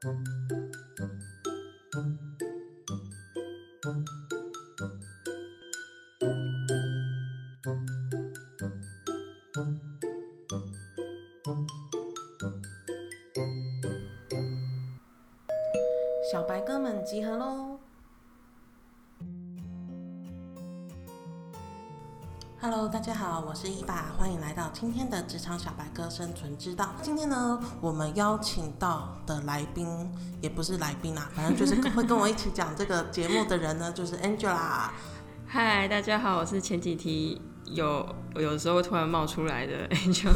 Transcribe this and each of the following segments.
小白哥们集合喽家好，我是伊爸，欢迎来到今天的职场小白哥生存之道。今天呢，我们邀请到的来宾也不是来宾啦，反正就是会跟我一起讲这个节目的人呢，就是 Angela。嗨，大家好，我是前几题有有时候突然冒出来的 Angela。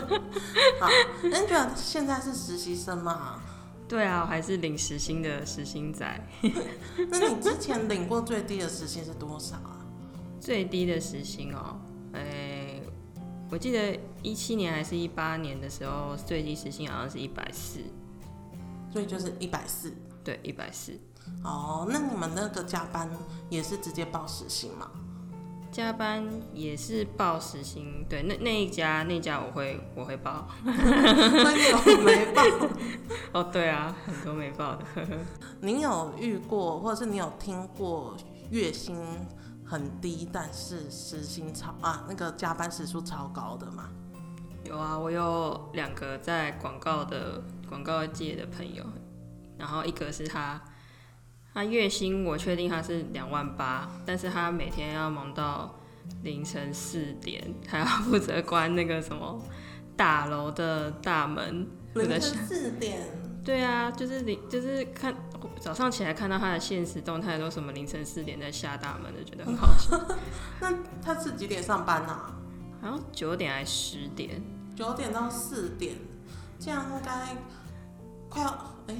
好，Angela 现在是实习生嘛？对啊，我还是领时薪的时薪仔。那你之前领过最低的时薪是多少啊？最低的时薪哦，哎，我记得一七年还是一八年的时候，最低时薪好像是一百四，所以就是一百四。对，一百四。哦，那你们那个加班也是直接报时薪吗？加班也是报时薪，对，那那一家那家我会我会报，所以有没报？哦，对啊，很多没报的。您有遇过，或者是你有听过月薪很低，但是时薪超啊，那个加班时数超高的嘛？有啊，我有两个在广告的广告界的朋友，然后一个是他。他月薪我确定他是两万八，但是他每天要忙到凌晨四点，还要负责关那个什么大楼的大门。凌晨四点？对啊，就是你就是看早上起来看到他的现实动态都什么凌晨四点在下大门的，觉得很好笑。那他是几点上班呢？好像九点还是十点？九点到四点，这样应该快要哎。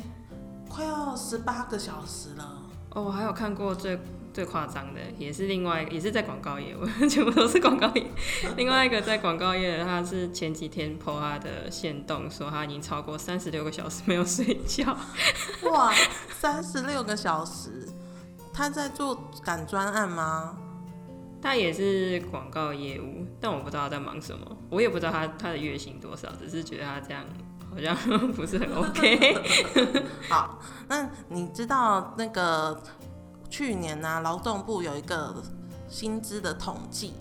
快要十八个小时了哦！我还有看过最最夸张的，也是另外也是在广告业，我 全部都是广告业。另外一个在广告业，他是前几天 po 他的线动，说他已经超过三十六个小时没有睡觉。哇，三十六个小时！他在做赶专案吗？他也是广告业务，但我不知道他在忙什么，我也不知道他他的月薪多少，只是觉得他这样。好像 不是很 OK。好，那你知道那个去年呢，劳动部有一个薪资的统计，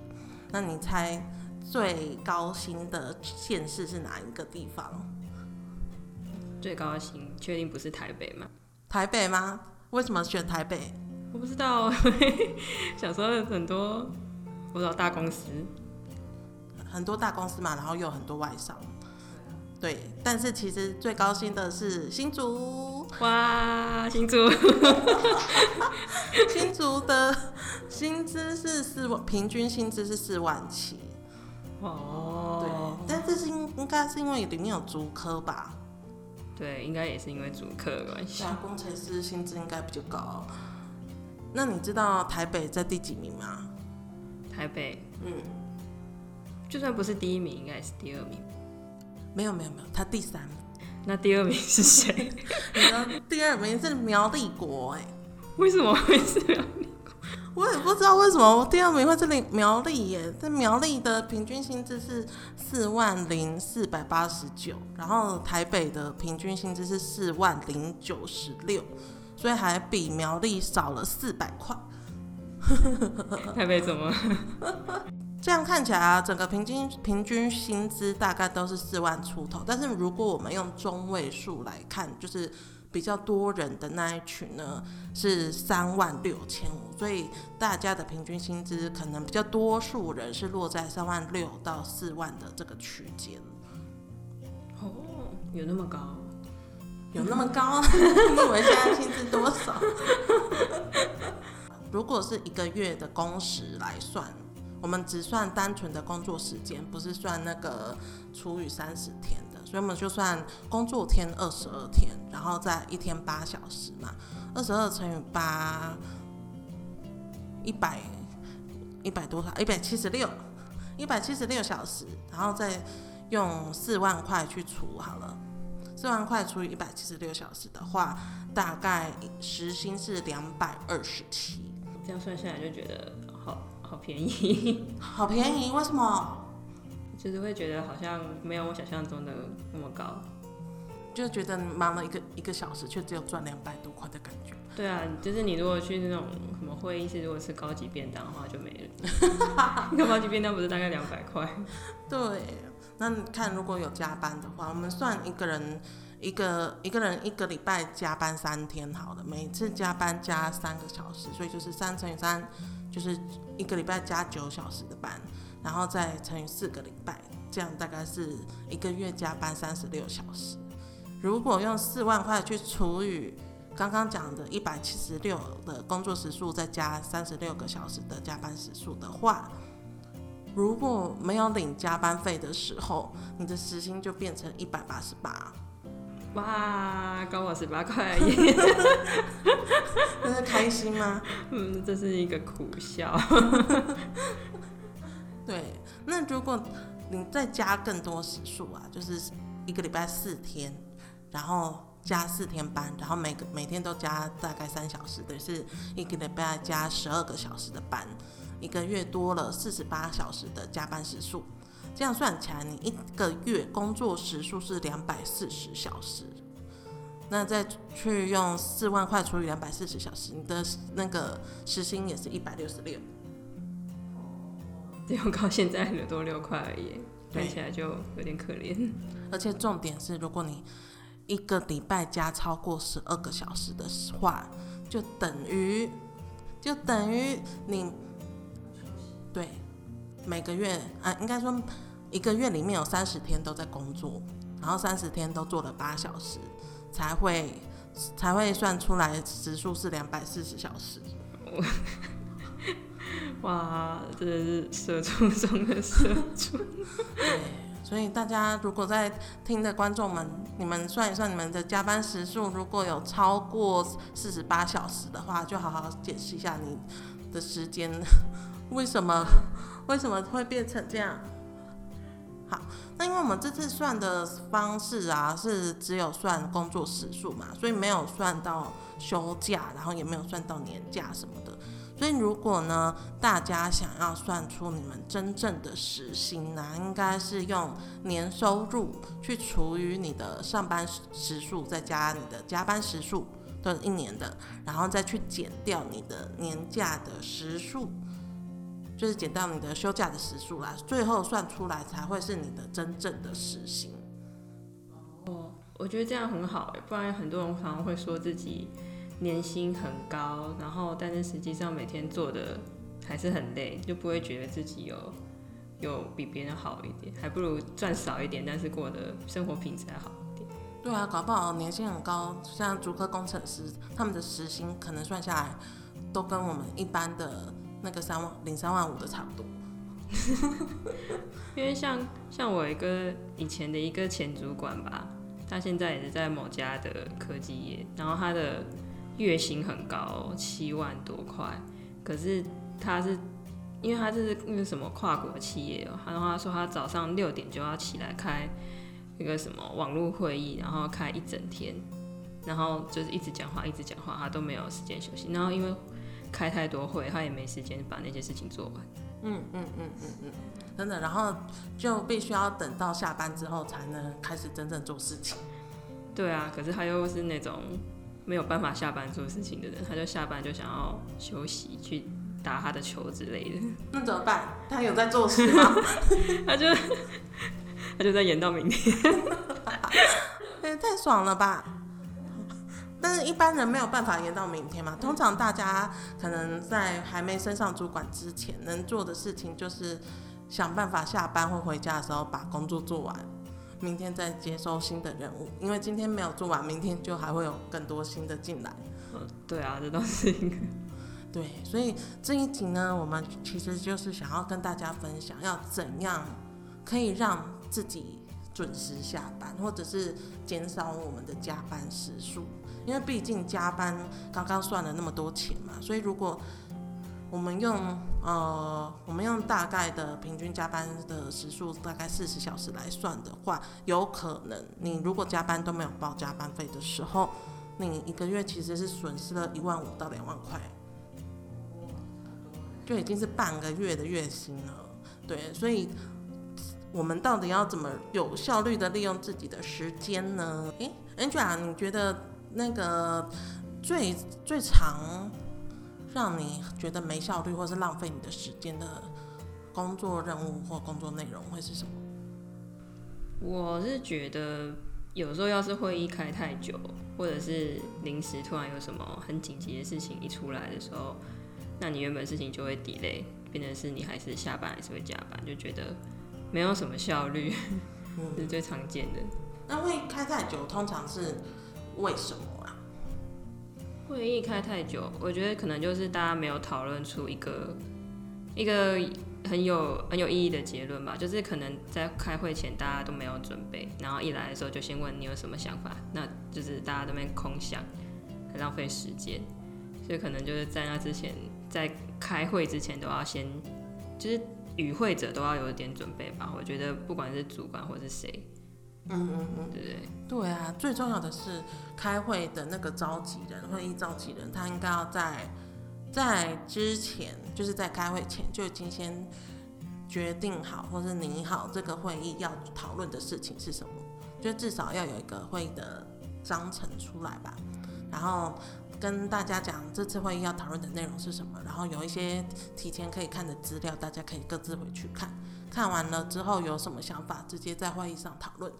那你猜最高薪的县市是哪一个地方？最高薪确定不是台北吗？台北吗？为什么选台北？我不知道，想说很多，不知道大公司，很多大公司嘛，然后又有很多外商。对，但是其实最高薪的是新竹哇，新竹，新竹的薪资是四万，平均薪资是四万七哦。对，但这是应应该是因为里面有竹科吧？对，应该也是因为竹科的关系。工程师薪资应该比较高。那你知道台北在第几名吗？台北，嗯，就算不是第一名，应该也是第二名。没有没有没有，他第三名。那第二名是谁？第二名是苗栗国哎？为什么会是苗栗国？我也不知道为什么我第二名会是苗栗耶。这苗栗的平均薪资是四万零四百八十九，然后台北的平均薪资是四万零九十六，所以还比苗栗少了四百块。台北怎么？这样看起来啊，整个平均平均薪资大概都是四万出头。但是如果我们用中位数来看，就是比较多人的那一群呢，是三万六千五。所以大家的平均薪资可能比较多数人是落在三万六到四万的这个区间。哦，有那么高？有那么高？你以为现在薪资多少？如果是一个月的工时来算。我们只算单纯的工作时间，不是算那个除以三十天的，所以我们就算工作天二十二天，然后再一天八小时嘛，二十二乘以八，一百一百多少？一百七十六，一百七十六小时，然后再用四万块去除好了，四万块除以一百七十六小时的话，大概时薪是两百二十七，这样算下来就觉得好。便宜，好便宜，为什么？就是会觉得好像没有我想象中的那么高，就觉得忙了一个一个小时，却只有赚两百多块的感觉。对啊，就是你如果去那种什么会议室，如果吃高级便当的话，就没了。一个高级便当不是大概两百块？对，那你看如果有加班的话，我们算一个人一个一个人一个礼拜加班三天好了，每次加班加三个小时，所以就是三乘以三，就是一个礼拜加九小时的班，然后再乘以四个礼拜，这样大概是一个月加班三十六小时。如果用四万块去除以刚刚讲的一百七十六的工作时数，再加三十六个小时的加班时数的话，如果没有领加班费的时候，你的时薪就变成一百八十八。哇，高我十八块耶！那是开心吗？嗯，这是一个苦笑。对，那如果你再加更多时数啊，就是一个礼拜四天，然后。加四天班，然后每个每天都加大概三小时，等于是一个礼拜加十二个小时的班，一个月多了四十八小时的加班时数，这样算起来，你一个月工作时数是两百四十小时，那再去用四万块除以两百四十小时，你的那个时薪也是一百六十六。只有靠现在的多六块而已，看起来就有点可怜。而且重点是，如果你一个礼拜加超过十二个小时的话，就等于就等于你对每个月啊，应该说一个月里面有三十天都在工作，然后三十天都做了八小时，才会才会算出来时数是两百四十小时。哇，真的是社畜中的社畜。对。所以大家如果在听的观众们，你们算一算你们的加班时数，如果有超过四十八小时的话，就好好解释一下你的时间为什么为什么会变成这样。好，那因为我们这次算的方式啊，是只有算工作时数嘛，所以没有算到休假，然后也没有算到年假什么的。所以，如果呢，大家想要算出你们真正的时薪呢，应该是用年收入去除以你的上班时数，再加你的加班时数，都是一年的，然后再去减掉你的年假的时数，就是减掉你的休假的时数啦，最后算出来才会是你的真正的时薪。哦，我觉得这样很好不然很多人常常会说自己。年薪很高，然后但是实际上每天做的还是很累，就不会觉得自己有有比别人好一点，还不如赚少一点，但是过的生活品质还好一点。对啊，搞不好年薪很高，像竹科工程师，他们的时薪可能算下来都跟我们一般的那个三万零三万五的差不多。因为像像我一个以前的一个前主管吧，他现在也是在某家的科技业，然后他的。月薪很高，七万多块。可是他是，因为他这是那个什么跨国企业他的话说他早上六点就要起来开一个什么网络会议，然后开一整天，然后就是一直讲话，一直讲话，他都没有时间休息。然后因为开太多会，他也没时间把那些事情做完。嗯嗯嗯嗯嗯，真的。然后就必须要等到下班之后才能开始真正做事情。对啊，可是他又是那种。没有办法下班做事情的人，他就下班就想要休息，去打他的球之类的。那怎么办？他有在做事吗？他就 他就在演到明天。哎，太爽了吧！但是一般人没有办法延到明天嘛。通常大家可能在还没升上主管之前，能做的事情就是想办法下班或回家的时候把工作做完。明天再接收新的任务，因为今天没有做完，明天就还会有更多新的进来。嗯，对啊，这都是一个对，所以这一集呢，我们其实就是想要跟大家分享，要怎样可以让自己准时下班，或者是减少我们的加班时数。因为毕竟加班刚刚算了那么多钱嘛，所以如果我们用呃，我们用大概的平均加班的时数，大概四十小时来算的话，有可能你如果加班都没有报加班费的时候，你一个月其实是损失了一万五到两万块，就已经是半个月的月薪了。对，所以我们到底要怎么有效率的利用自己的时间呢？诶，Angela，你觉得那个最最常让你觉得没效率或是浪费你的时间的工作任务或工作内容会是什么？我是觉得有时候要是会议开太久，或者是临时突然有什么很紧急的事情一出来的时候，那你原本事情就会 delay，变成是你还是下班还是会加班，就觉得没有什么效率，嗯 是最常见的。那会开太久，通常是为什么啊？会议开太久，我觉得可能就是大家没有讨论出一个一个很有很有意义的结论吧。就是可能在开会前大家都没有准备，然后一来的时候就先问你有什么想法，那就是大家都没空想，很浪费时间。所以可能就是在那之前，在开会之前都要先，就是与会者都要有一点准备吧。我觉得不管是主管或是谁。嗯嗯嗯，对对？对啊，最重要的是开会的那个召集人，会议召集人，他应该要在在之前，就是在开会前就已经先决定好，或是拟好这个会议要讨论的事情是什么，就至少要有一个会议的章程出来吧，然后跟大家讲这次会议要讨论的内容是什么，然后有一些提前可以看的资料，大家可以各自回去看，看完了之后有什么想法，直接在会议上讨论。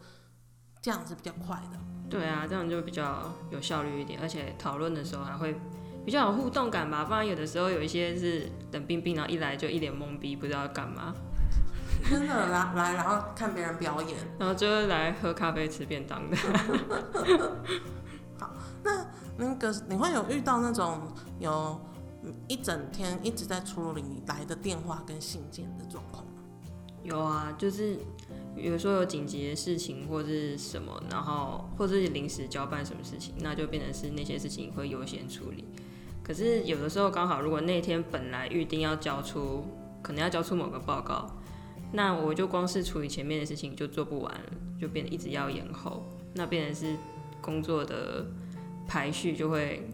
这样是比较快的，对啊，这样就比较有效率一点，而且讨论的时候还会比较有互动感吧。不然有的时候有一些是冷冰冰，然后一来就一脸懵逼，不知道干嘛。真的来来，然后看别人表演，然后就是来喝咖啡、吃便当的。好，那那个你会有遇到那种有一整天一直在处理来的电话跟信件的状况吗？有啊，就是。有时候有紧急的事情或者是什么，然后或者是临时交办什么事情，那就变成是那些事情会优先处理。可是有的时候刚好，如果那天本来预定要交出，可能要交出某个报告，那我就光是处理前面的事情就做不完，就变得一直要延后，那变成是工作的排序就会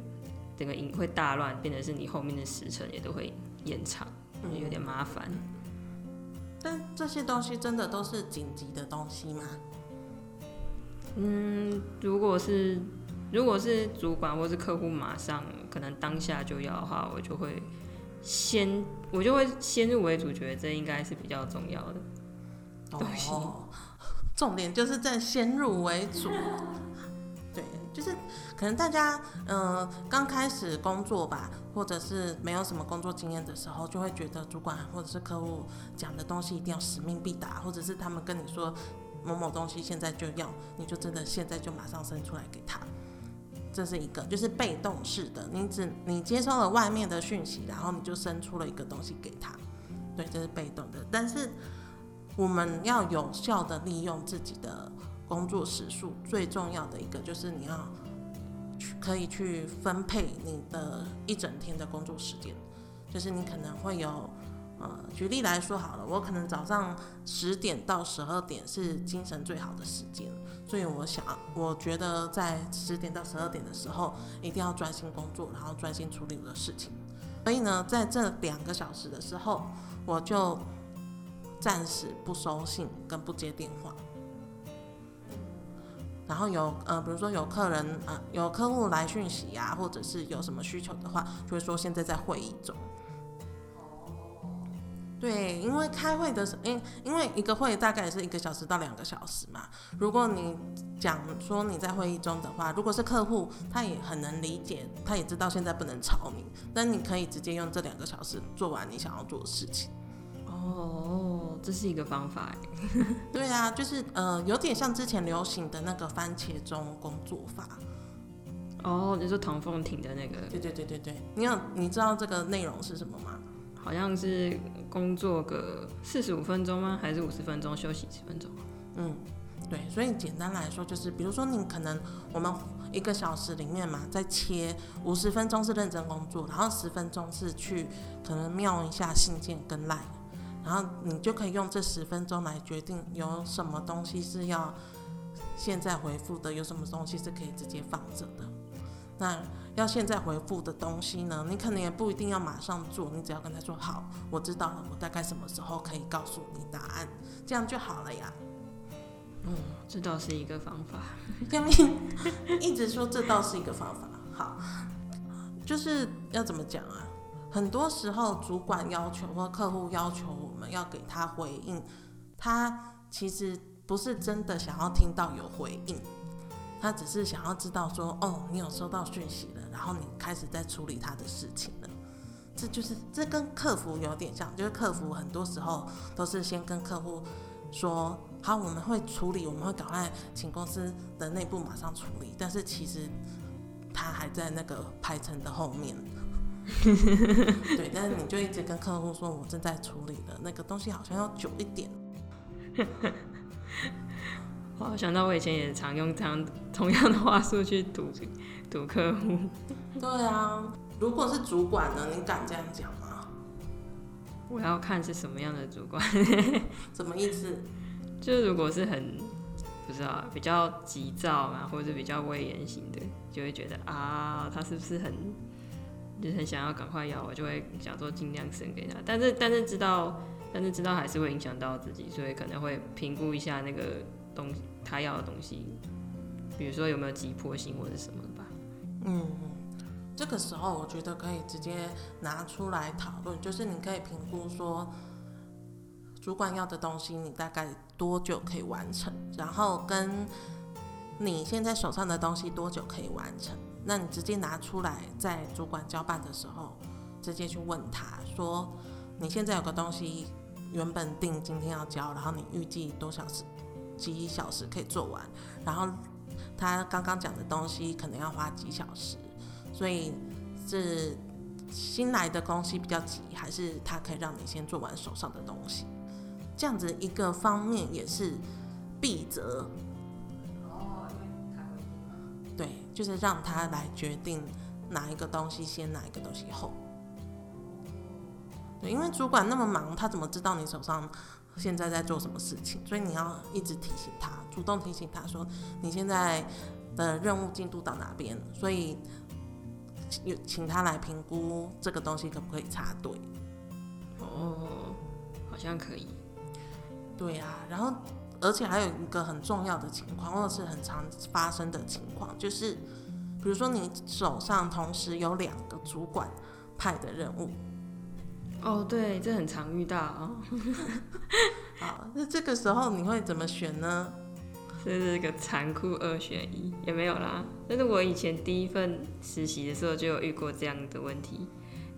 整个影会大乱，变成是你后面的时程也都会延长，有点麻烦。但这些东西真的都是紧急的东西吗？嗯，如果是如果是主管或是客户马上可能当下就要的话，我就会先我就会先入为主，觉得这应该是比较重要的东西。重点就是在先入为主。就是可能大家嗯刚开始工作吧，或者是没有什么工作经验的时候，就会觉得主管或者是客户讲的东西一定要使命必达，或者是他们跟你说某某东西现在就要，你就真的现在就马上生出来给他。这是一个就是被动式的，你只你接收了外面的讯息，然后你就生出了一个东西给他。对，这是被动的。但是我们要有效的利用自己的。工作时数最重要的一个就是你要去可以去分配你的一整天的工作时间，就是你可能会有呃，举例来说好了，我可能早上十点到十二点是精神最好的时间，所以我想我觉得在十点到十二点的时候一定要专心工作，然后专心处理我的事情。所以呢，在这两个小时的时候，我就暂时不收信跟不接电话。然后有呃，比如说有客人啊，有客户来讯息呀，或者是有什么需求的话，就会说现在在会议中。对，因为开会的时，因因为一个会大概是一个小时到两个小时嘛。如果你讲说你在会议中的话，如果是客户，他也很能理解，他也知道现在不能吵你，但你可以直接用这两个小时做完你想要做的事情。哦，这是一个方法 对啊，就是呃，有点像之前流行的那个番茄钟工作法。哦，你说唐凤婷的那个？对对对对对，你有你知道这个内容是什么吗？好像是工作个四十五分钟吗？还是五十分钟休息十分钟？嗯，对，所以简单来说就是，比如说你可能我们一个小时里面嘛，在切五十分钟是认真工作，然后十分钟是去可能瞄一下信件跟赖。然后你就可以用这十分钟来决定有什么东西是要现在回复的，有什么东西是可以直接放着的。那要现在回复的东西呢，你可能也不一定要马上做，你只要跟他说好，我知道了，我大概什么时候可以告诉你答案，这样就好了呀。嗯，这倒是一个方法。天命 一直说这倒是一个方法。好，就是要怎么讲啊？很多时候主管要求或客户要求我们要给他回应，他其实不是真的想要听到有回应，他只是想要知道说，哦，你有收到讯息了，然后你开始在处理他的事情了。这就是这跟客服有点像，就是客服很多时候都是先跟客户说好，我们会处理，我们会赶快请公司的内部马上处理，但是其实他还在那个排程的后面。对，但是你就一直跟客户说，我正在处理的那个东西好像要久一点。我想到我以前也常用这样同样的话术去堵堵客户。对啊。如果是主管呢？你敢这样讲吗？我要看是什么样的主管。什么意思？就是如果是很不知道比较急躁嘛，或者是比较威严型的，就会觉得啊，他是不是很就是很想要赶快要我，就会想说尽量省给他。但是但是知道但是知道还是会影响到自己，所以可能会评估一下那个东西他要的东西，比如说有没有急迫性或者什么吧。嗯。这个时候，我觉得可以直接拿出来讨论，就是你可以评估说，主管要的东西你大概多久可以完成，然后跟你现在手上的东西多久可以完成，那你直接拿出来，在主管交办的时候，直接去问他说，你现在有个东西原本定今天要交，然后你预计多小时几小时可以做完，然后他刚刚讲的东西可能要花几小时。所以是新来的东西比较急，还是他可以让你先做完手上的东西？这样子一个方面也是必责。哦，对，就是让他来决定哪一个东西先，哪一个东西后。对，因为主管那么忙，他怎么知道你手上现在在做什么事情？所以你要一直提醒他，主动提醒他说你现在的任务进度到哪边。所以。有请他来评估这个东西可不可以插队？哦，好像可以。对呀，然后而且还有一个很重要的情况，或者是很常发生的情况，就是比如说你手上同时有两个主管派的任务。哦，对，这很常遇到啊。好，那这个时候你会怎么选呢？这是一个残酷二选一，也没有啦。但是我以前第一份实习的时候就有遇过这样的问题，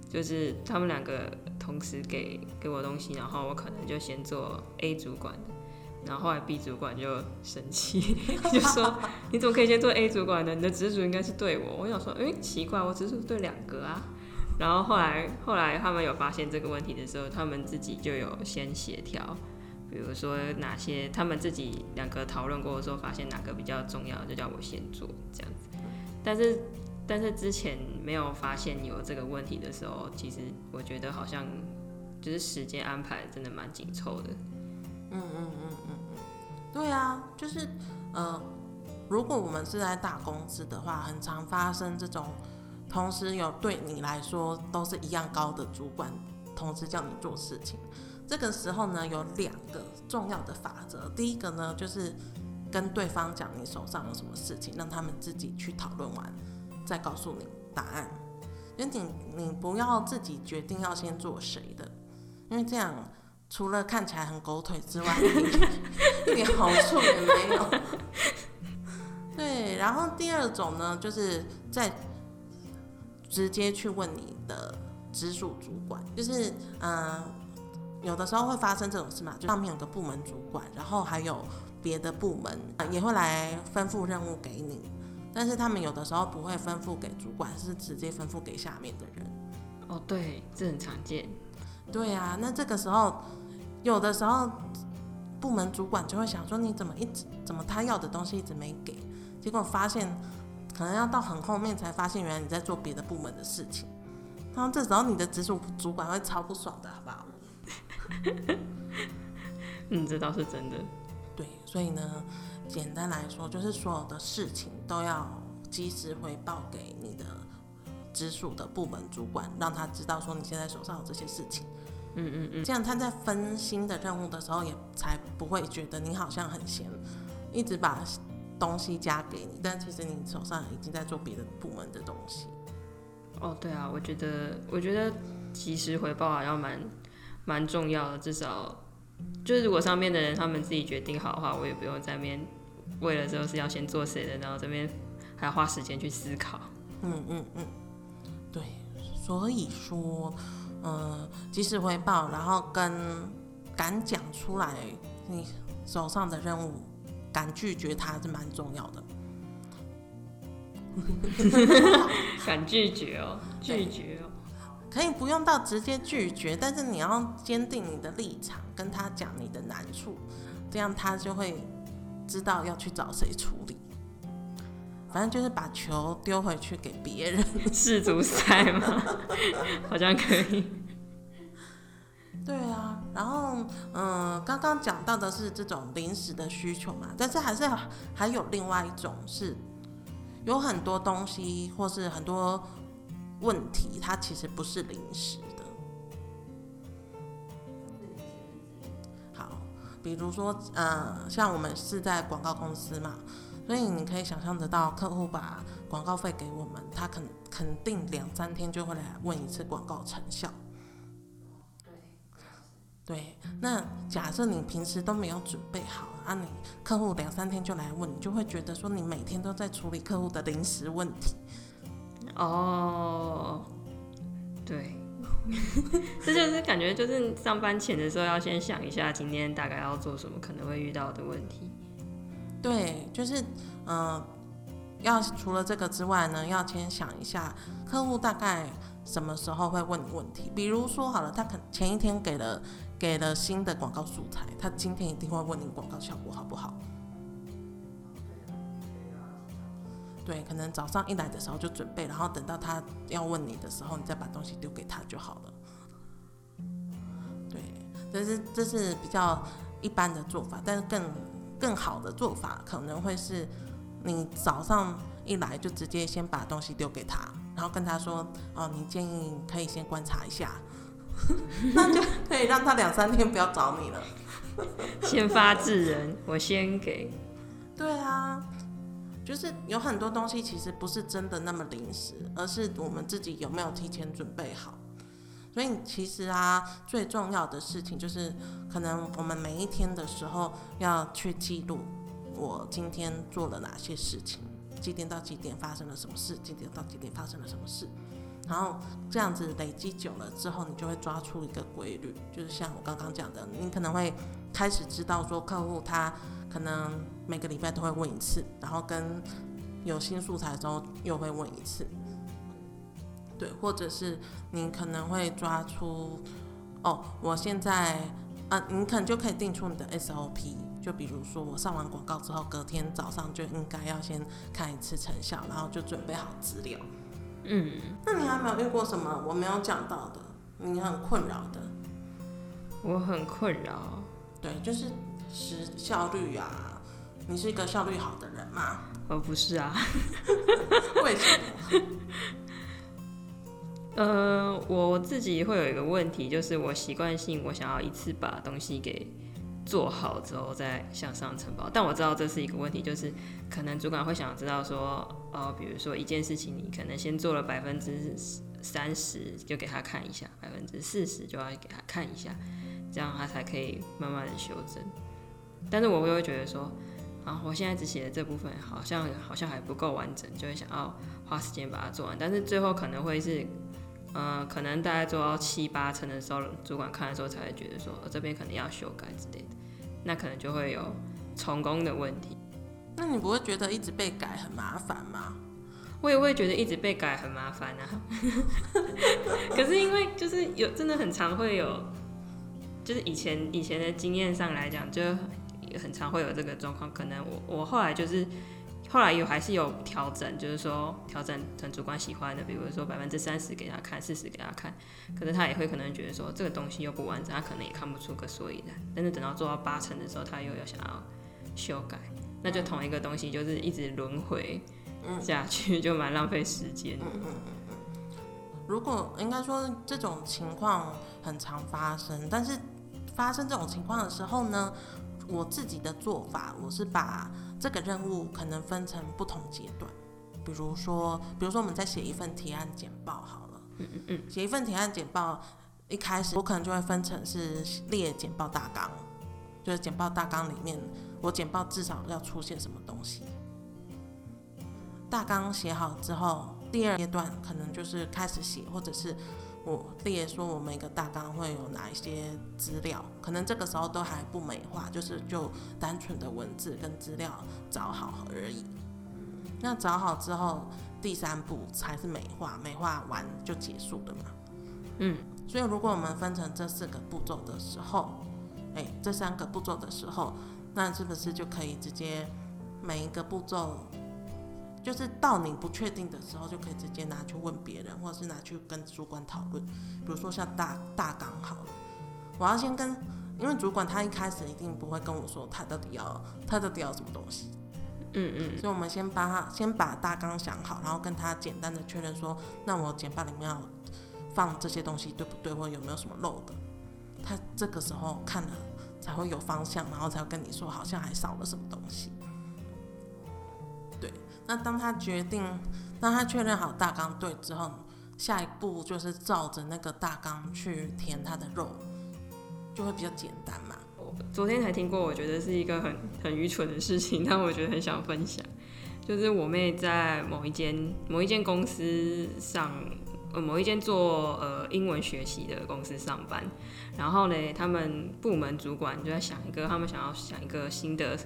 就是他们两个同时给给我东西，然后我可能就先做 A 主管的，然后后来 B 主管就生气，就说你怎么可以先做 A 主管呢？你的直属应该是对我。我想说，哎，奇怪，我直属对两个啊。然后后来后来他们有发现这个问题的时候，他们自己就有先协调。比如说哪些他们自己两个讨论过的时候，发现哪个比较重要，就叫我先做这样子。但是但是之前没有发现有这个问题的时候，其实我觉得好像就是时间安排真的蛮紧凑的。嗯嗯嗯，对啊，就是呃，如果我们是在大公司的话，很常发生这种同时有对你来说都是一样高的主管，同时叫你做事情。这个时候呢，有两个重要的法则。第一个呢，就是跟对方讲你手上有什么事情，让他们自己去讨论完，再告诉你答案。因为你你不要自己决定要先做谁的，因为这样除了看起来很狗腿之外，一点好处也没有。对，然后第二种呢，就是在直接去问你的直属主管，就是嗯。有的时候会发生这种事嘛，就上面有个部门主管，然后还有别的部门也会来吩咐任务给你，但是他们有的时候不会吩咐给主管，是直接吩咐给下面的人。哦，对，这很常见。对啊，那这个时候有的时候部门主管就会想说，你怎么一直怎么他要的东西一直没给，结果发现可能要到很后面才发现，原来你在做别的部门的事情，然后这时候你的直属主管会超不爽的，好不好？嗯，这倒是真的。对，所以呢，简单来说，就是所有的事情都要及时回报给你的直属的部门主管，让他知道说你现在手上有这些事情。嗯嗯嗯，这样他在分新的任务的时候，也才不会觉得你好像很闲，一直把东西加给你，但其实你手上已经在做别的部门的东西。哦，对啊，我觉得，我觉得及时回报好像蛮蛮重要的，至少就是如果上面的人他们自己决定好的话，我也不用在面为了之后是要先做谁的，然后这边还要花时间去思考。嗯嗯嗯，对，所以说，嗯，及时回报，然后跟敢讲出来你手上的任务，敢拒绝它是蛮重要的。敢拒绝哦，拒绝哦，可以不用到直接拒绝，但是你要坚定你的立场，跟他讲你的难处，这样他就会知道要去找谁处理。反正就是把球丢回去给别人，世足赛吗？好像可以。对啊，然后嗯，刚刚讲到的是这种临时的需求嘛，但是还是还有另外一种是，有很多东西或是很多问题，它其实不是临时的。好，比如说嗯，像我们是在广告公司嘛。所以你可以想象得到，客户把广告费给我们，他肯肯定两三天就会来问一次广告成效。对，那假设你平时都没有准备好啊，你客户两三天就来问，你就会觉得说你每天都在处理客户的临时问题。哦，对，这就是感觉就是上班前的时候要先想一下今天大概要做什么，可能会遇到的问题。对，就是，嗯，要除了这个之外呢，要先想一下客户大概什么时候会问你问题。比如说好了，他可前一天给了给了新的广告素材，他今天一定会问你广告效果好不好。对，可能早上一来的时候就准备，然后等到他要问你的时候，你再把东西丢给他就好了。对，这是这是比较一般的做法，但是更。更好的做法可能会是，你早上一来就直接先把东西丢给他，然后跟他说：“哦，你建议可以先观察一下，那就可以让他两三天不要找你了。”先发制人，我先给。对啊，就是有很多东西其实不是真的那么临时，而是我们自己有没有提前准备好。所以其实啊，最重要的事情就是，可能我们每一天的时候要去记录我今天做了哪些事情，几点到几点发生了什么事，几点到几点发生了什么事，然后这样子累积久了之后，你就会抓出一个规律，就是像我刚刚讲的，你可能会开始知道说客户他可能每个礼拜都会问一次，然后跟有新素材的时候又会问一次。对，或者是你可能会抓出，哦，我现在，啊，你可能就可以定出你的 SOP，就比如说我上完广告之后，隔天早上就应该要先看一次成效，然后就准备好资料。嗯，那你还没有遇过什么我没有讲到的，你很困扰的？我很困扰。对，就是时效率啊，你是一个效率好的人吗？我不是啊。为什么？呃，我自己会有一个问题，就是我习惯性我想要一次把东西给做好之后再向上呈报，但我知道这是一个问题，就是可能主管会想知道说，哦，比如说一件事情你可能先做了百分之三十，就给他看一下，百分之四十就要给他看一下，这样他才可以慢慢的修正。但是我会会觉得说，啊，我现在只写的这部分好像好像还不够完整，就会想要花时间把它做完，但是最后可能会是。嗯，可能大概做到七八成的时候，主管看的时候才会觉得说，这边可能要修改之类的，那可能就会有重工的问题。那你不会觉得一直被改很麻烦吗？我也会觉得一直被改很麻烦啊。可是因为就是有真的很常会有，就是以前以前的经验上来讲，就很常会有这个状况。可能我我后来就是。后来有还是有调整，就是说调整成主管喜欢的，比如说百分之三十给他看，四十给他看，可是他也会可能觉得说这个东西又不完整，他可能也看不出个所以然。但是等到做到八成的时候，他又要想要修改，那就同一个东西就是一直轮回下去，就蛮浪费时间。嗯嗯嗯嗯。如果应该说这种情况很常发生，但是发生这种情况的时候呢，我自己的做法，我是把这个任务可能分成不同阶段，比如说，比如说我们在写一份提案简报好了，嗯嗯嗯，写一份提案简报，一开始我可能就会分成是列简报大纲，就是简报大纲里面我简报至少要出现什么东西。大纲写好之后，第二阶段可能就是开始写，或者是我列说我每个大纲会有哪一些资料，可能这个时候都还不美化，就是就单纯的文字跟资料找好而已。那找好之后，第三步才是美化，美化完就结束了嘛。嗯，所以如果我们分成这四个步骤的时候，哎，这三个步骤的时候，那是不是就可以直接每一个步骤，就是到你不确定的时候，就可以直接拿去问别人，或者是拿去跟主管讨论。比如说像大大纲好了，我要先跟，因为主管他一开始一定不会跟我说他到底要他到底要什么东西。嗯嗯，所以我们先把他先把大纲想好，然后跟他简单的确认说，那我简报里面要放这些东西对不对，或有没有什么漏的。他这个时候看了才会有方向，然后才会跟你说好像还少了什么东西。那当他决定，当他确认好大纲对之后，下一步就是照着那个大纲去填他的肉，就会比较简单嘛。我昨天才听过，我觉得是一个很很愚蠢的事情，但我觉得很想分享。就是我妹在某一间某一间公司上，呃，某一间做呃英文学习的公司上班。然后呢，他们部门主管就在想一个，他们想要想一个新的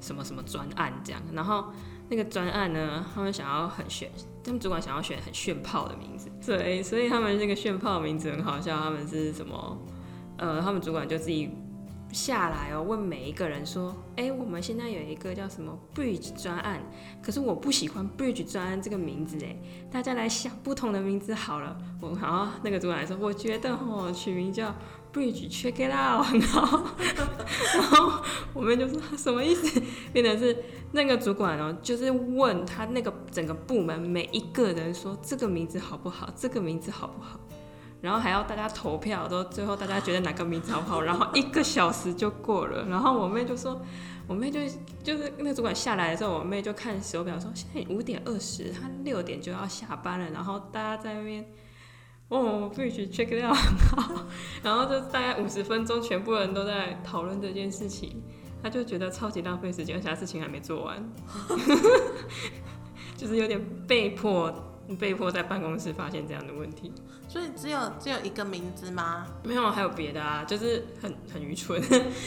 什么什么专案这样。然后那个专案呢，他们想要很炫，他们主管想要选很炫炮的名字。对，所以他们那个炫炮的名字很好笑，他们是什么？呃，他们主管就自己。下来哦，问每一个人说：“哎，我们现在有一个叫什么 Bridge 专案，可是我不喜欢 Bridge 专案这个名字哎，大家来想不同的名字好了。”我然后那个主管说：“我觉得哦，取名叫 Bridge Check It Out。”然后，然后我们就说什么意思？变成是那个主管哦，就是问他那个整个部门每一个人说这个名字好不好？这个名字好不好？然后还要大家投票，都最后大家觉得哪个名字好不好？然后一个小时就过了。然后我妹就说，我妹就就是那个主管下来的时候，我妹就看手表说，现在五点二十，她六点就要下班了。然后大家在那边，哦，必须 check it out，然后就大概五十分钟，全部人都在讨论这件事情。他就觉得超级浪费时间，而且他事情还没做完，就是有点被迫。被迫在办公室发现这样的问题，所以只有只有一个名字吗？没有，还有别的啊，就是很很愚蠢，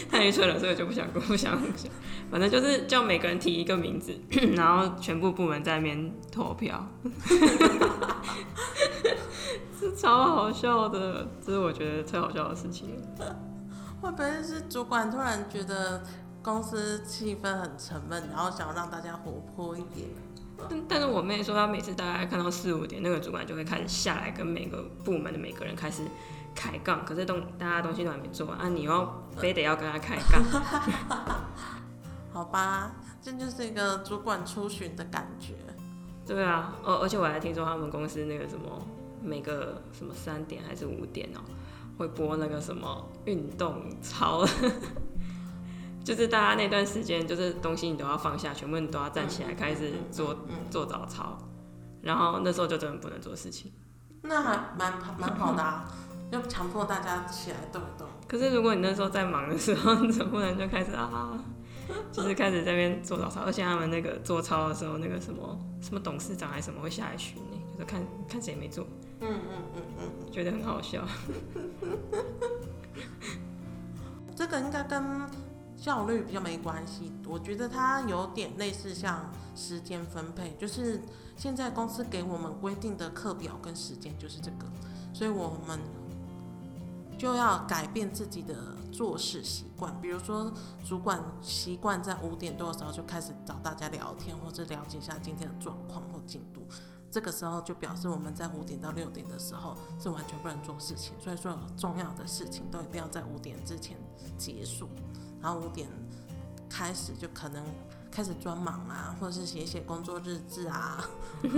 太愚蠢了，所以就不想不想想，反正就是叫每个人提一个名字，然后全部部门在那边投票，是超好笑的，这是我觉得最好笑的事情。会不会是主管突然觉得公司气氛很沉闷，然后想让大家活泼一点？但但是我妹说，她每次大概看到四五点，那个主管就会开始下来跟每个部门的每个人开始开杠。可是东大家东西都还没做完啊，你又非得要跟他开杠。好吧，这就是一个主管出巡的感觉。对啊，而而且我还听说他们公司那个什么，每个什么三点还是五点哦，会播那个什么运动操。就是大家那段时间，就是东西你都要放下，全部你都要站起来开始做做早操，然后那时候就真的不能做事情。那还蛮蛮好的啊，要强迫大家起来动一动。可是如果你那时候在忙的时候，你总不能就开始啊，就是开始在那边做早操。而且他们那个做操的时候，那个什么什么董事长还是什么会下来巡呢，就是看看谁没做。嗯嗯嗯嗯，觉得很好笑。这个应该跟。效率比较没关系，我觉得它有点类似像时间分配，就是现在公司给我们规定的课表跟时间就是这个，所以我们就要改变自己的做事习惯。比如说，主管习惯在五点多的时候就开始找大家聊天，或者了解一下今天的状况或进度，这个时候就表示我们在五点到六点的时候是完全不能做事情，所以说重要的事情都一定要在五点之前结束。然后五点开始就可能开始装忙啊，或者是写写工作日志啊，对，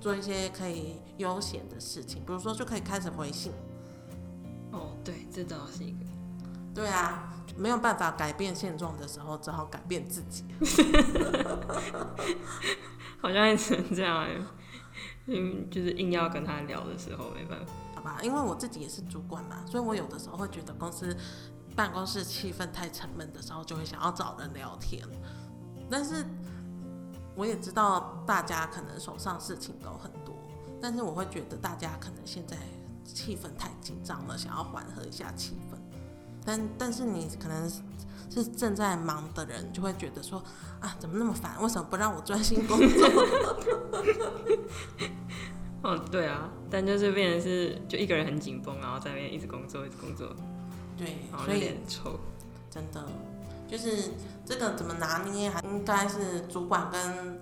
做一些可以悠闲的事情，比如说就可以开始回信。哦，对，这倒是一个。对啊，没有办法改变现状的时候，只好改变自己。好像也只能这样哎，嗯，就是硬要跟他聊的时候没办法。好吧，因为我自己也是主管嘛，所以我有的时候会觉得公司办公室气氛太沉闷的时候，就会想要找人聊天。但是我也知道大家可能手上事情都很多，但是我会觉得大家可能现在气氛太紧张了，想要缓和一下气氛。但但是你可能是正在忙的人，就会觉得说啊，怎么那么烦？为什么不让我专心工作？哦，对啊，但就是变成是就一个人很紧绷，然后在那边一直工作，一直工作，对，所以臭。真的就是这个怎么拿捏，还应该是主管跟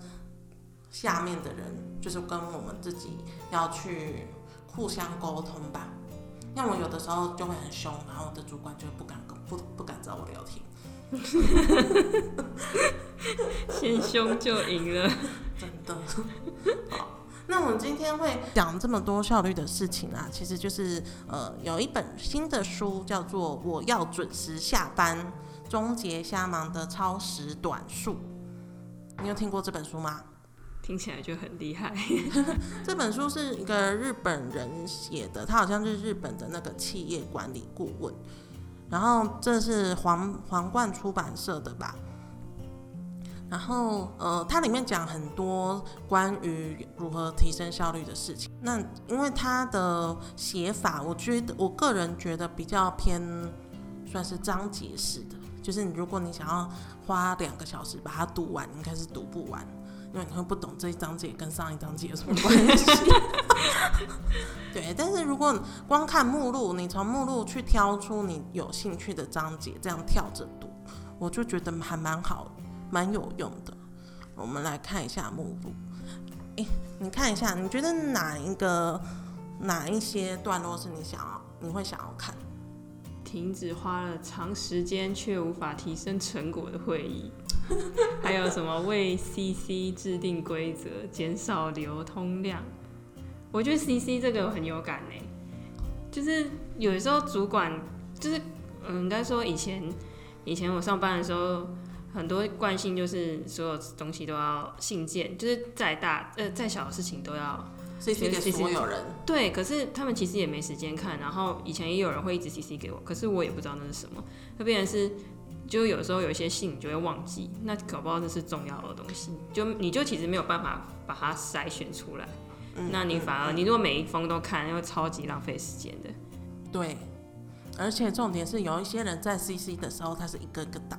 下面的人，就是跟我们自己要去互相沟通吧。像我有的时候就会很凶，然后我的主管就不敢跟不不敢找我聊天，先凶就赢了。真的。好，那我们今天会讲这么多效率的事情啊，其实就是呃有一本新的书叫做《我要准时下班，终结瞎忙的超时短数》。你有听过这本书吗？听起来就很厉害。这本书是一个日本人写的，他好像是日本的那个企业管理顾问。然后这是皇皇冠出版社的吧？然后呃，它里面讲很多关于如何提升效率的事情。那因为它的写法，我觉得我个人觉得比较偏算是章节式的，就是你如果你想要花两个小时把它读完，应该是读不完。因为你会不懂这一章节跟上一章节有什么关系。对，但是如果光看目录，你从目录去挑出你有兴趣的章节，这样跳着读，我就觉得还蛮好，蛮有用的。我们来看一下目录。诶，你看一下，你觉得哪一个哪一些段落是你想要，你会想要看？停止花了长时间却无法提升成果的会议，还有什么为 CC 制定规则，减少流通量？我觉得 CC 这个很有感呢，就是有时候主管就是嗯，应该说以前以前我上班的时候，很多惯性就是所有东西都要信件，就是再大呃再小的事情都要 C C 给所有人，对，可是他们其实也没时间看，然后以前也有人会一直 CC 给我，可是我也不知道那是什么，那变成是，就有时候有一些信你就会忘记，那搞不好这是重要的东西，就你就其实没有办法把它筛选出来，嗯。那你反而你如果每一封都看，又超级浪费时间的。对，而且重点是有一些人在 CC 的时候，他是一个个打。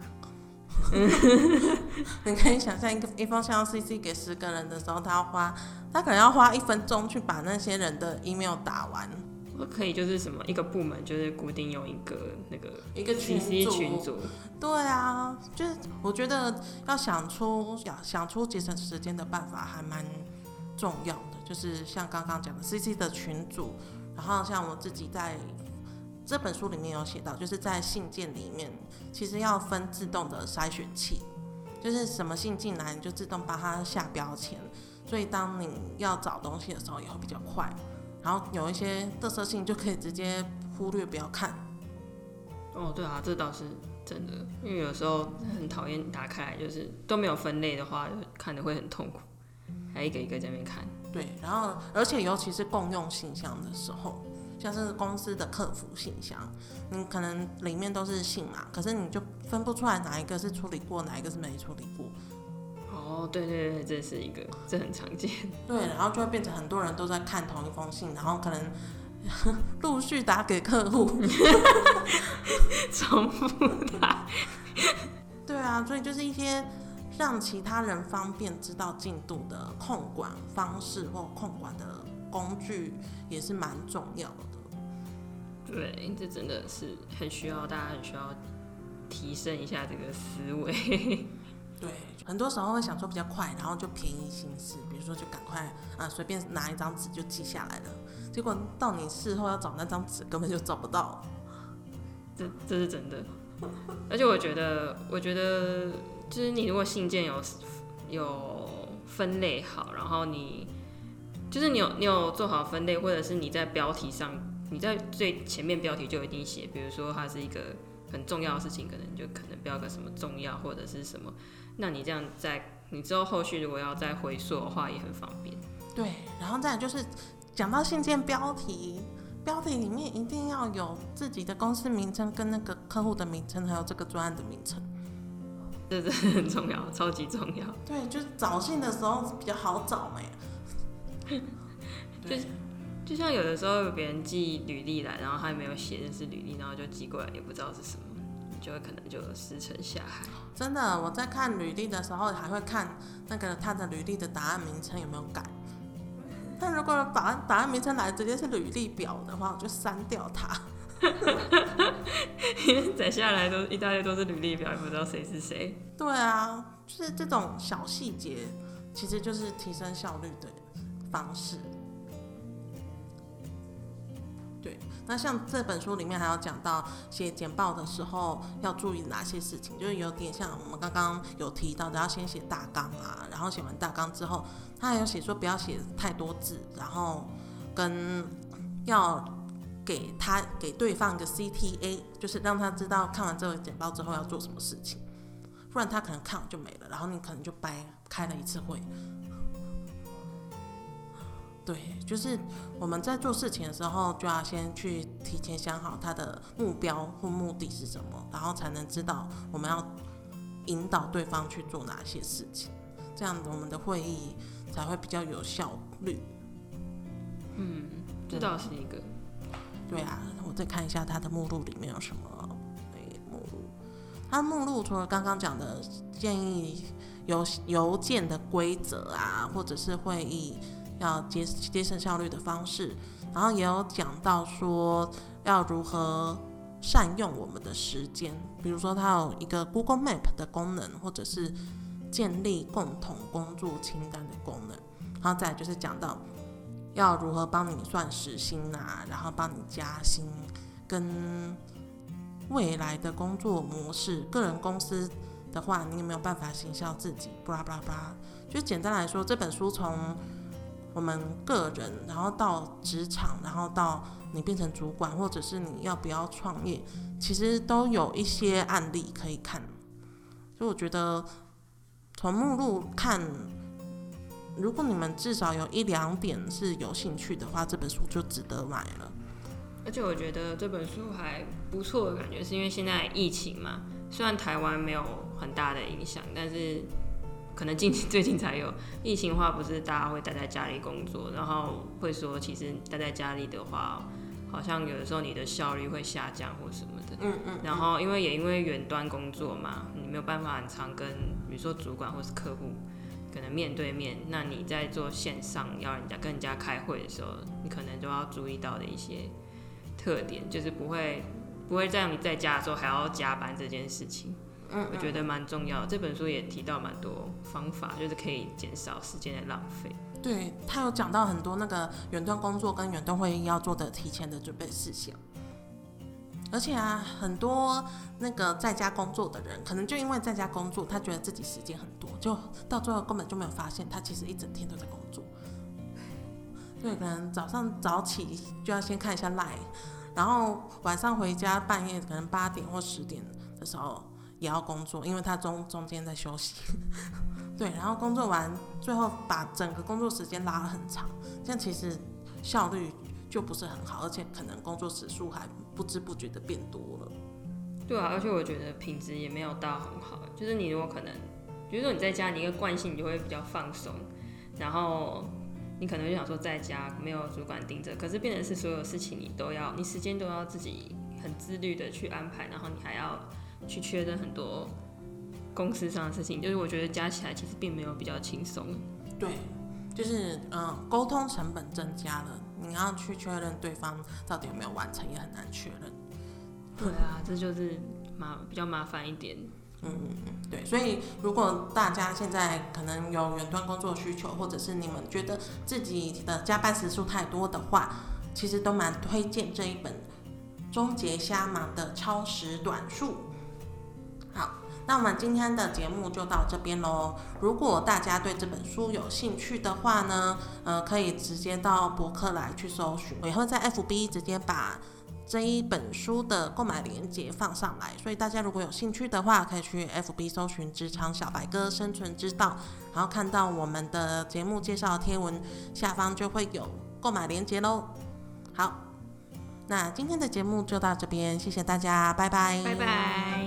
你可以想象一个一封信要 CC 给十个人的时候，他要花，他可能要花一分钟去把那些人的 email 打完，我可以就是什么一个部门就是固定用一个那个一个群 CC 组。群组，对啊，就是我觉得要想出想想出节省时间的办法，还蛮重要的。就是像刚刚讲的 CC 的群组，然后像我自己在这本书里面有写到，就是在信件里面，其实要分自动的筛选器，就是什么信进来，你就自动帮它下标签，所以当你要找东西的时候也会比较快。然后有一些特色性就可以直接忽略不要看。哦，对啊，这倒是真的，因为有时候很讨厌打开来，就是都没有分类的话，就看的会很痛苦，还一个一个在那边看。对，然后而且尤其是共用信箱的时候，像是公司的客服信箱，你可能里面都是信嘛，可是你就分不出来哪一个是处理过，哪一个是没处理过。哦，对对对，这是一个，这很常见。对，然后就会变成很多人都在看同一封信，然后可能 陆续打给客户。重复打。对啊，所以就是一些让其他人方便知道进度的控管方式或控管的工具，也是蛮重要的。对，这真的是很需要大家很需要提升一下这个思维。对，很多时候会想说比较快，然后就便宜行事，比如说就赶快啊随便拿一张纸就记下来了，结果到你事后要找那张纸根本就找不到。这这是真的，而且我觉得，我觉得就是你如果信件有有分类好，然后你就是你有你有做好分类，或者是你在标题上，你在最前面标题就一定写，比如说它是一个很重要的事情，可能就可能标个什么重要或者是什么，那你这样在你之后后续如果要再回溯的话，也很方便。对，然后再就是讲到信件标题，标题里面一定要有自己的公司名称跟那个客户的名称，还有这个专案的名称。这真的很重要，超级重要。对，就是找信的时候比较好找嘛。就就像有的时候别人寄履历来，然后他也没有写的是履历，然后就寄过来，也不知道是什么，就会可能就石沉下海。真的，我在看履历的时候，还会看那个他的履历的答案名称有没有改。但如果答案答案名称来直接是履历表的话，我就删掉它。因为载下来都一大堆都是履历表，也不知道谁是谁。对啊，就是这种小细节，其实就是提升效率的方式。对，那像这本书里面还有讲到写简报的时候要注意哪些事情，就是有点像我们刚刚有提到的，要先写大纲啊，然后写完大纲之后，他还有写说不要写太多字，然后跟要给他给对方一个 CTA，就是让他知道看完这个简报之后要做什么事情，不然他可能看完就没了，然后你可能就掰开了一次会。对，就是我们在做事情的时候，就要先去提前想好他的目标或目的是什么，然后才能知道我们要引导对方去做哪些事情，这样我们的会议才会比较有效率。嗯，这倒是一个。对啊，我再看一下它的目录里面有什么。诶，目录，它目录除了刚刚讲的建议邮邮件的规则啊，或者是会议。要节节省效率的方式，然后也有讲到说要如何善用我们的时间，比如说它有一个 Google Map 的功能，或者是建立共同工作清单的功能，然后再就是讲到要如何帮你算时薪啊，然后帮你加薪，跟未来的工作模式，个人公司的话，你有没有办法行销自己？巴拉巴拉巴拉，就简单来说，这本书从我们个人，然后到职场，然后到你变成主管，或者是你要不要创业，其实都有一些案例可以看。所以我觉得从目录看，如果你们至少有一两点是有兴趣的话，这本书就值得买了。而且我觉得这本书还不错的感觉，是因为现在疫情嘛，虽然台湾没有很大的影响，但是。可能近 最近才有疫情的话，不是大家会待在家里工作，然后会说，其实待在家里的话，好像有的时候你的效率会下降或什么的。嗯嗯。然后因为也因为远端工作嘛，你没有办法很常跟，比如说主管或是客户，可能面对面。那你在做线上要人家跟人家开会的时候，你可能就要注意到的一些特点，就是不会不会在你在家的时候还要加班这件事情。我觉得蛮重要。这本书也提到蛮多方法，就是可以减少时间的浪费。对他有讲到很多那个远端工作跟远端会议要做的提前的准备事项。而且啊，很多那个在家工作的人，可能就因为在家工作，他觉得自己时间很多，就到最后根本就没有发现他其实一整天都在工作。对，可能早上早起就要先看一下 Line，然后晚上回家半夜可能八点或十点的时候。也要工作，因为他中中间在休息，对，然后工作完，最后把整个工作时间拉得很长，这样其实效率就不是很好，而且可能工作时数还不知不觉的变多了。对啊，而且我觉得品质也没有到很好，就是你如果可能，比如说你在家，你一个惯性你就会比较放松，然后你可能就想说在家没有主管盯着，可是变成是所有事情你都要，你时间都要自己很自律的去安排，然后你还要。去确认很多公司上的事情，就是我觉得加起来其实并没有比较轻松。对，就是嗯，沟通成本增加了，你要去确认对方到底有没有完成，也很难确认。对啊，这就是麻比较麻烦一点。嗯嗯嗯，对。所以如果大家现在可能有远端工作需求，或者是你们觉得自己的加班时数太多的话，其实都蛮推荐这一本《终结瞎忙的超时短数》。好那我们今天的节目就到这边喽。如果大家对这本书有兴趣的话呢，呃，可以直接到博客来去搜寻，我也会在 FB 直接把这一本书的购买链接放上来，所以大家如果有兴趣的话，可以去 FB 搜寻“职场小白哥生存之道”，然后看到我们的节目介绍贴文下方就会有购买链接喽。好，那今天的节目就到这边，谢谢大家，拜拜，拜拜。